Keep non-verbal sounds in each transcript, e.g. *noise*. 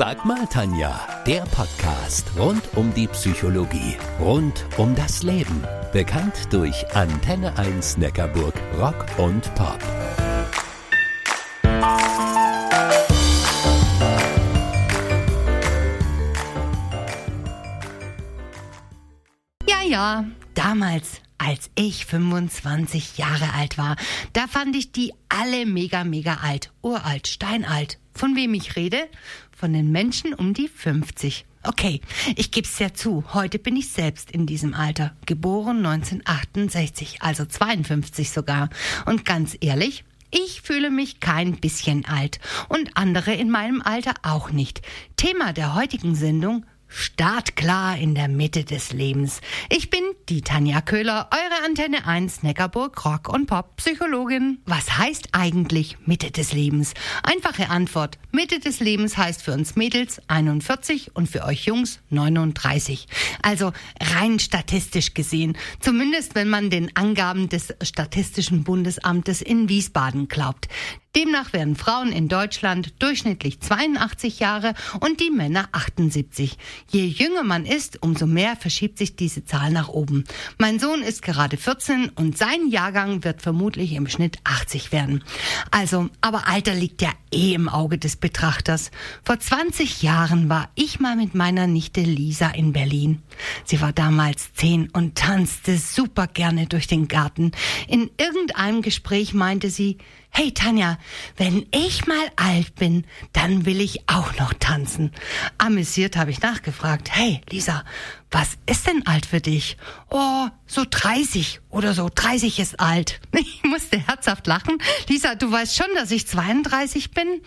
Sag mal, Tanja, der Podcast rund um die Psychologie, rund um das Leben. Bekannt durch Antenne 1 Neckarburg Rock und Pop. Ja, ja, damals, als ich 25 Jahre alt war, da fand ich die alle mega, mega alt. Uralt, steinalt. Von wem ich rede? Von den Menschen um die 50. Okay, ich geb's ja zu. Heute bin ich selbst in diesem Alter. Geboren 1968, also 52 sogar. Und ganz ehrlich, ich fühle mich kein bisschen alt. Und andere in meinem Alter auch nicht. Thema der heutigen Sendung Startklar in der Mitte des Lebens. Ich bin die Tanja Köhler, eure Antenne 1 Neckarburg Rock und Pop Psychologin. Was heißt eigentlich Mitte des Lebens? Einfache Antwort. Mitte des Lebens heißt für uns Mädels 41 und für euch Jungs 39. Also rein statistisch gesehen. Zumindest wenn man den Angaben des Statistischen Bundesamtes in Wiesbaden glaubt. Demnach werden Frauen in Deutschland durchschnittlich 82 Jahre und die Männer 78. Je jünger man ist, umso mehr verschiebt sich diese Zahl nach oben. Mein Sohn ist gerade 14 und sein Jahrgang wird vermutlich im Schnitt 80 werden. Also, aber Alter liegt ja eh im Auge des Betrachters. Vor 20 Jahren war ich mal mit meiner Nichte Lisa in Berlin. Sie war damals 10 und tanzte super gerne durch den Garten. In irgendeinem Gespräch meinte sie, Hey Tanja, wenn ich mal alt bin, dann will ich auch noch tanzen. Amüsiert habe ich nachgefragt. Hey Lisa, was ist denn alt für dich? Oh, so 30 oder so. 30 ist alt. *laughs* Ich musste herzhaft lachen. Lisa, du weißt schon, dass ich 32 bin?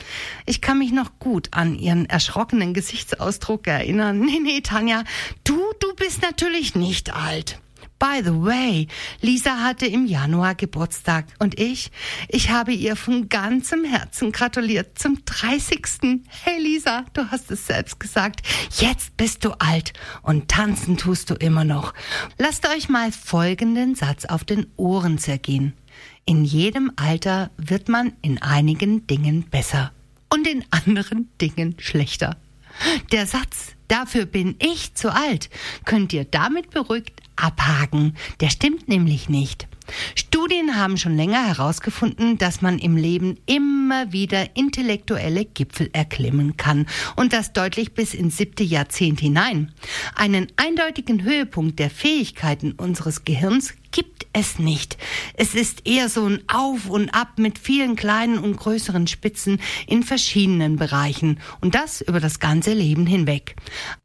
Ich kann mich noch gut an ihren erschrockenen Gesichtsausdruck erinnern. *laughs* Nee, nee, Tanja, du, du bist natürlich nicht alt. By the way, Lisa hatte im Januar Geburtstag und ich, ich habe ihr von ganzem Herzen gratuliert zum 30. Hey Lisa, du hast es selbst gesagt. Jetzt bist du alt und tanzen tust du immer noch. Lasst euch mal folgenden Satz auf den Ohren zergehen. In jedem Alter wird man in einigen Dingen besser und in anderen Dingen schlechter. Der Satz, dafür bin ich zu alt, könnt ihr damit beruhigt abhaken. Der stimmt nämlich nicht. Studien haben schon länger herausgefunden, dass man im Leben immer wieder intellektuelle Gipfel erklimmen kann und das deutlich bis ins siebte Jahrzehnt hinein. Einen eindeutigen Höhepunkt der Fähigkeiten unseres Gehirns gibt es nicht. Es ist eher so ein Auf und Ab mit vielen kleinen und größeren Spitzen in verschiedenen Bereichen und das über das ganze Leben hinweg.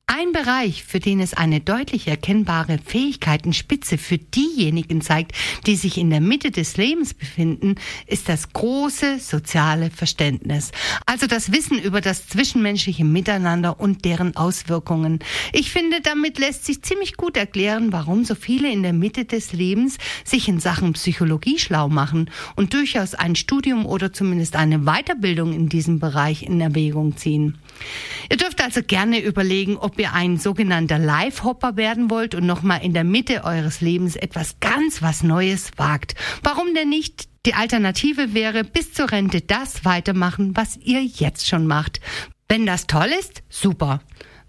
Ein Bereich, für den es eine deutlich erkennbare Fähigkeitenspitze für diejenigen zeigt, die sich in der Mitte des Lebens befinden, ist das große soziale Verständnis. Also das Wissen über das zwischenmenschliche Miteinander und deren Auswirkungen. Ich finde, damit lässt sich ziemlich gut erklären, warum so viele in der Mitte des Lebens sich in Sachen Psychologie schlau machen und durchaus ein Studium oder zumindest eine Weiterbildung in diesem Bereich in Erwägung ziehen. Ihr dürft also gerne überlegen, ob ihr ein sogenannter Live-Hopper werden wollt und nochmal in der Mitte eures Lebens etwas ganz was Neues wagt. Warum denn nicht? Die Alternative wäre, bis zur Rente das weitermachen, was ihr jetzt schon macht. Wenn das toll ist, super.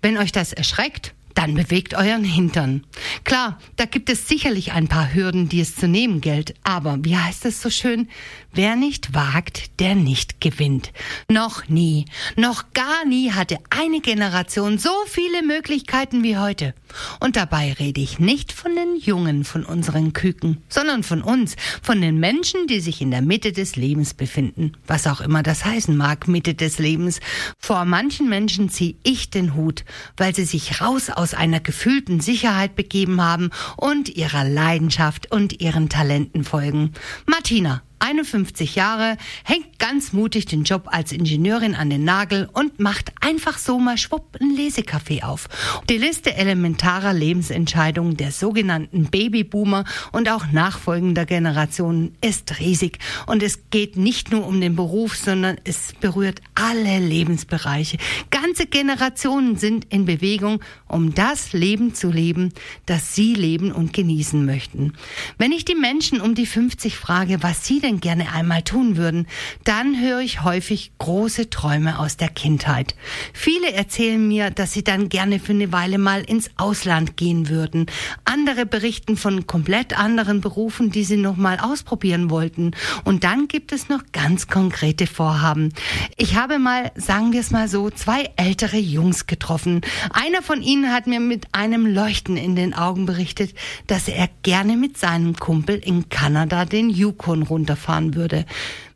Wenn euch das erschreckt, dann bewegt euren Hintern. Klar, da gibt es sicherlich ein paar Hürden, die es zu nehmen gilt. Aber wie heißt es so schön? Wer nicht wagt, der nicht gewinnt. Noch nie, noch gar nie hatte eine Generation so viele Möglichkeiten wie heute. Und dabei rede ich nicht von den Jungen von unseren Küken, sondern von uns, von den Menschen, die sich in der Mitte des Lebens befinden. Was auch immer das heißen mag, Mitte des Lebens. Vor manchen Menschen ziehe ich den Hut, weil sie sich raus aus einer gefühlten Sicherheit begeben haben und ihrer Leidenschaft und ihren Talenten folgen. Martina, 51 Jahre, hängt ganz mutig den Job als Ingenieurin an den Nagel und macht einfach so mal schwupp ein Lesecafé auf. Die Liste elementarer Lebensentscheidungen der sogenannten Babyboomer und auch nachfolgender Generationen ist riesig. Und es geht nicht nur um den Beruf, sondern es berührt alle Lebensbereiche. Ganze Generationen sind in Bewegung, um das Leben zu leben, das sie leben und genießen möchten. Wenn ich die Menschen um die 50 frage, was sie denn gerne einmal tun würden, dann höre ich häufig große Träume aus der Kindheit. Viele erzählen mir, dass sie dann gerne für eine Weile mal ins Ausland gehen würden. Andere berichten von komplett anderen Berufen, die sie noch mal ausprobieren wollten. Und dann gibt es noch ganz konkrete Vorhaben. Ich habe mal, sagen wir es mal so, zwei ältere Jungs getroffen. Einer von ihnen hat mir mit einem Leuchten in den Augen berichtet, dass er gerne mit seinem Kumpel in Kanada den Yukon runterfahren würde.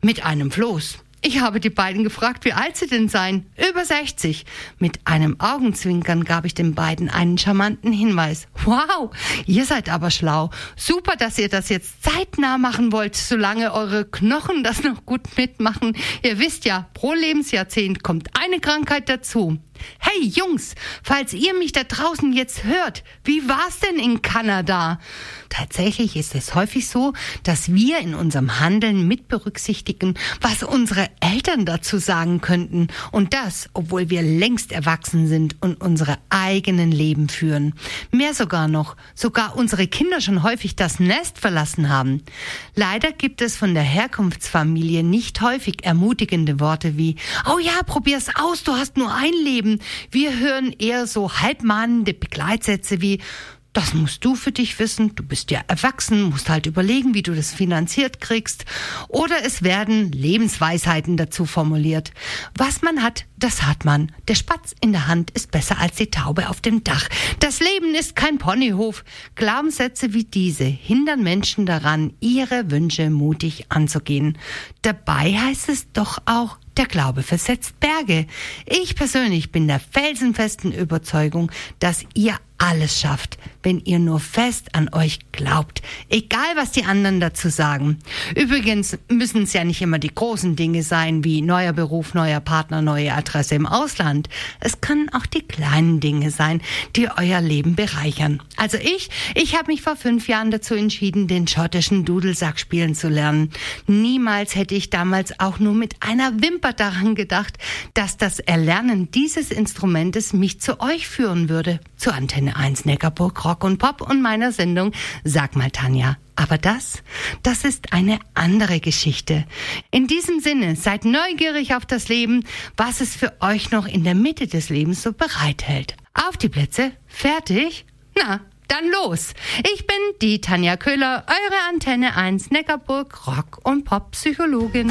Mit einem Floß. Ich habe die beiden gefragt, wie alt sie denn seien. Über 60. Mit einem Augenzwinkern gab ich den beiden einen charmanten Hinweis. Wow, ihr seid aber schlau. Super, dass ihr das jetzt zeitnah machen wollt, solange eure Knochen das noch gut mitmachen. Ihr wisst ja, pro Lebensjahrzehnt kommt eine Krankheit dazu. Hey Jungs, falls ihr mich da draußen jetzt hört, wie war's denn in Kanada? Tatsächlich ist es häufig so, dass wir in unserem Handeln mit berücksichtigen, was unsere Eltern dazu sagen könnten. Und das, obwohl wir längst erwachsen sind und unsere eigenen Leben führen. Mehr sogar noch, sogar unsere Kinder schon häufig das Nest verlassen haben. Leider gibt es von der Herkunftsfamilie nicht häufig ermutigende Worte wie, oh ja, probier's aus, du hast nur ein Leben. Wir hören eher so halbmahnende Begleitsätze wie, das musst du für dich wissen. Du bist ja erwachsen, musst halt überlegen, wie du das finanziert kriegst. Oder es werden Lebensweisheiten dazu formuliert. Was man hat, das hat man. Der Spatz in der Hand ist besser als die Taube auf dem Dach. Das Leben ist kein Ponyhof. Glaubenssätze wie diese hindern Menschen daran, ihre Wünsche mutig anzugehen. Dabei heißt es doch auch, der Glaube versetzt Berge. Ich persönlich bin der felsenfesten Überzeugung, dass ihr alles schafft, wenn ihr nur fest an euch glaubt, egal was die anderen dazu sagen. Übrigens müssen es ja nicht immer die großen Dinge sein, wie neuer Beruf, neuer Partner, neue Adresse im Ausland. Es können auch die kleinen Dinge sein, die euer Leben bereichern. Also ich, ich habe mich vor fünf Jahren dazu entschieden, den schottischen Dudelsack spielen zu lernen. Niemals hätte ich damals auch nur mit einer Wimper daran gedacht, dass das Erlernen dieses Instrumentes mich zu euch führen würde, zu Antenne 1 Neckarburg Rock und Pop und meiner Sendung Sag mal Tanja. Aber das, das ist eine andere Geschichte. In diesem Sinne, seid neugierig auf das Leben, was es für euch noch in der Mitte des Lebens so bereithält. Auf die Plätze, fertig? Na, dann los. Ich bin die Tanja Köhler, eure Antenne 1 Neckarburg Rock und Pop Psychologin.